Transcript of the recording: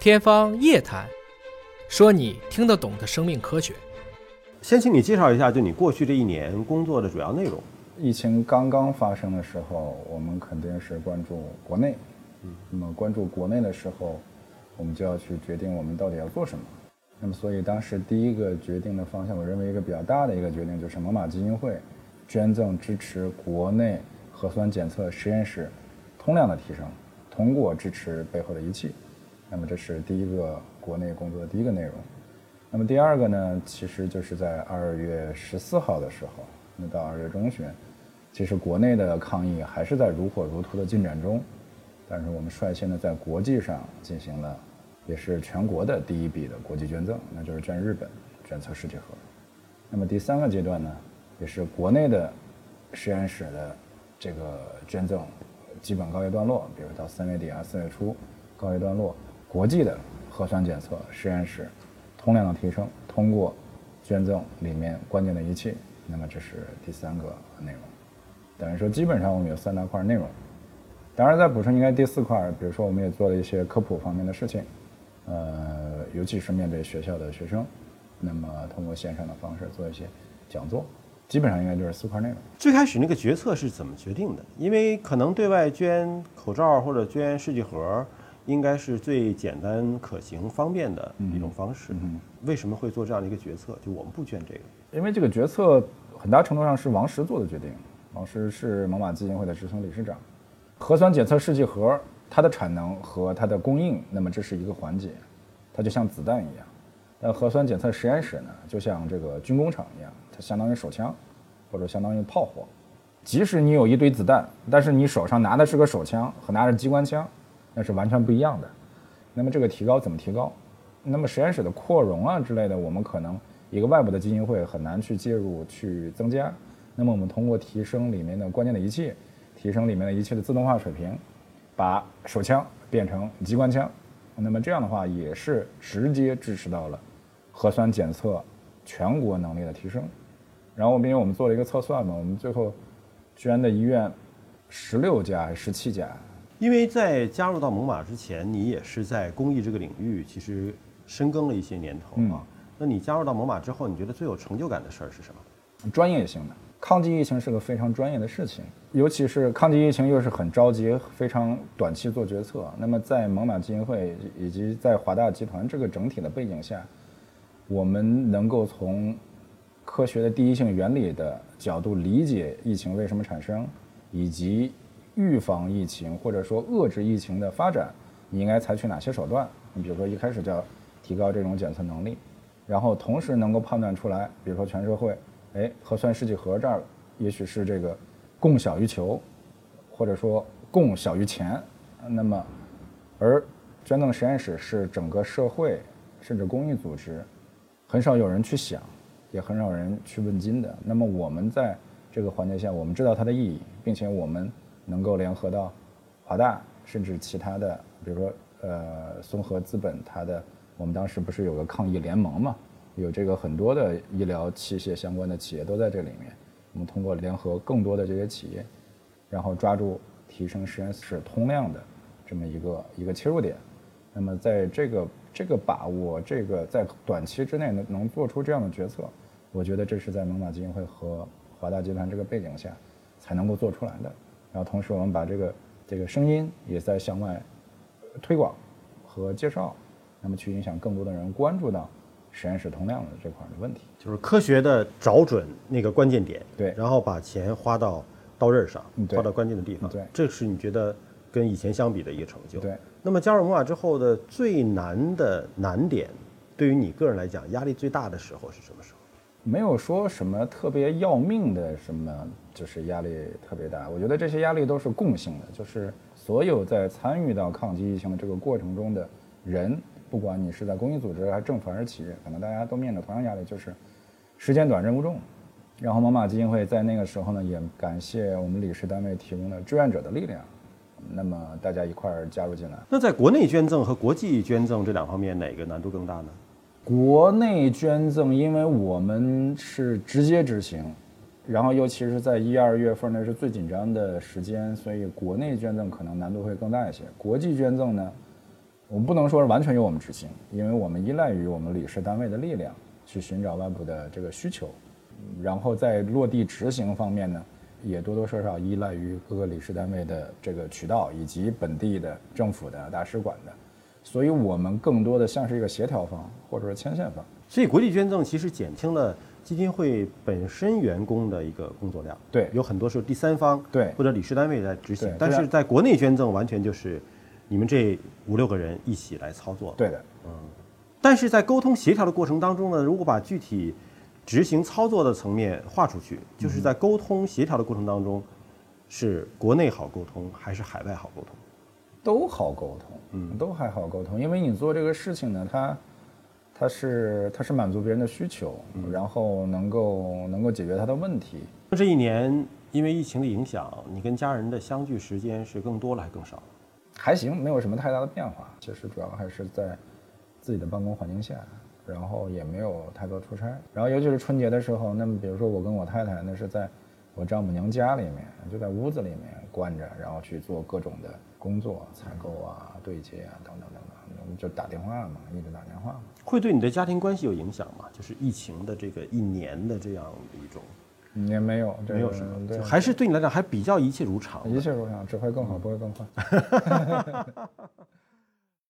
天方夜谭，说你听得懂的生命科学。先请你介绍一下，就你过去这一年工作的主要内容。疫情刚刚发生的时候，我们肯定是关注国内。嗯，那么关注国内的时候，我们就要去决定我们到底要做什么。那么，所以当时第一个决定的方向，我认为一个比较大的一个决定就是猛犸基金会捐赠支持国内核酸检测实验室通量的提升，通过支持背后的仪器。那么这是第一个国内工作的第一个内容。那么第二个呢，其实就是在二月十四号的时候，那到二月中旬，其实国内的抗疫还是在如火如荼的进展中，但是我们率先的在国际上进行了。也是全国的第一笔的国际捐赠，那就是捐日本捐测试剂盒。那么第三个阶段呢，也是国内的实验室的这个捐赠基本告一段落，比如到三月底啊四月初告一段落。国际的核酸检测实验室通量的提升，通过捐赠里面关键的仪器，那么这是第三个内容。等于说基本上我们有三大块内容。当然再补充应该第四块，比如说我们也做了一些科普方面的事情。呃，尤其是面对学校的学生，那么通过线上的方式做一些讲座，基本上应该就是四块内容。最开始那个决策是怎么决定的？因为可能对外捐口罩或者捐试剂盒，应该是最简单、可行、方便的一种方式。为什么会做这样的一个决策？就我们不捐这个？因为这个决策很大程度上是王石做的决定。王石是猛犸基金会的执行理事长，核酸检测试剂盒。它的产能和它的供应，那么这是一个环节，它就像子弹一样。但核酸检测实验室呢，就像这个军工厂一样，它相当于手枪，或者相当于炮火。即使你有一堆子弹，但是你手上拿的是个手枪和拿着机关枪，那是完全不一样的。那么这个提高怎么提高？那么实验室的扩容啊之类的，我们可能一个外部的基金会很难去介入去增加。那么我们通过提升里面的关键的仪器，提升里面的仪器的自动化水平。把手枪变成机关枪，那么这样的话也是直接支持到了核酸检测全国能力的提升。然后，因为我们做了一个测算嘛，我们最后捐的医院十六家还是十七家？因为在加入到猛犸之前，你也是在公益这个领域其实深耕了一些年头啊。那你加入到猛犸之后，你觉得最有成就感的事儿是什么？专业性的。抗击疫情是个非常专业的事情，尤其是抗击疫情又是很着急、非常短期做决策。那么在猛犸基金会以及在华大集团这个整体的背景下，我们能够从科学的第一性原理的角度理解疫情为什么产生，以及预防疫情或者说遏制疫情的发展，你应该采取哪些手段？你比如说一开始就要提高这种检测能力，然后同时能够判断出来，比如说全社会。哎，核酸试剂盒这儿，也许是这个供小于求，或者说供小于钱。那么，而捐赠实验室是整个社会甚至公益组织很少有人去想，也很少人去问津的。那么我们在这个环节下，我们知道它的意义，并且我们能够联合到华大，甚至其他的，比如说呃松禾资本，它的我们当时不是有个抗疫联盟嘛？有这个很多的医疗器械相关的企业都在这里面，我们通过联合更多的这些企业，然后抓住提升实验室通量的这么一个一个切入点，那么在这个这个把握这个在短期之内能能做出这样的决策，我觉得这是在猛犸基金会和华大集团这个背景下才能够做出来的。然后同时我们把这个这个声音也在向外推广和介绍，那么去影响更多的人关注到。实验室通量的这块的问题，就是科学的找准那个关键点，对，然后把钱花到刀刃上，花到关键的地方，对，这是你觉得跟以前相比的一个成就。对，那么加入摩瓦之后的最难的难点，对于你个人来讲，压力最大的时候是什么时候？没有说什么特别要命的什么，就是压力特别大。我觉得这些压力都是共性的，就是所有在参与到抗击疫情的这个过程中的人。不管你是在公益组织还是政府还是企业，可能大家都面临同样压力，就是时间短、任务重。然后猛犸基金会在那个时候呢，也感谢我们理事单位提供的志愿者的力量，那么大家一块儿加入进来。那在国内捐赠和国际捐赠这两方面，哪个难度更大呢？国内捐赠，因为我们是直接执行，然后尤其是在一二月份那是最紧张的时间，所以国内捐赠可能难度会更大一些。国际捐赠呢？我们不能说是完全由我们执行，因为我们依赖于我们理事单位的力量去寻找外部的这个需求，然后在落地执行方面呢，也多多少少依赖于各个理事单位的这个渠道以及本地的政府的大使馆的，所以我们更多的像是一个协调方或者说牵线方。所以国际捐赠其实减轻了基金会本身员工的一个工作量。对有很多是第三方对或者理事单位来执行对，但是在国内捐赠完全就是你们这五六个人一起来操作。对的，嗯但是在沟通协调的过程当中呢，如果把具体执行操作的层面划出去，就是在沟通协调的过程当中，是国内好沟通还是海外好沟通？都好沟通，嗯，都还好沟通，因为你做这个事情呢，它，它是它是满足别人的需求，然后能够能够解决他的问题。这一年因为疫情的影响，你跟家人的相聚时间是更多了还是更少了？还行，没有什么太大的变化。其实主要还是在自己的办公环境下，然后也没有太多出差。然后尤其是春节的时候，那么比如说我跟我太太，那是在我丈母娘家里面，就在屋子里面关着，然后去做各种的工作，采购啊、对接啊等等等等，我们就打电话嘛，一直打电话嘛。会对你的家庭关系有影响吗？就是疫情的这个一年的这样一种，也没有，没有什么，对，还是对你来讲还比较一切如常。一切如常，只会更好，不会更坏。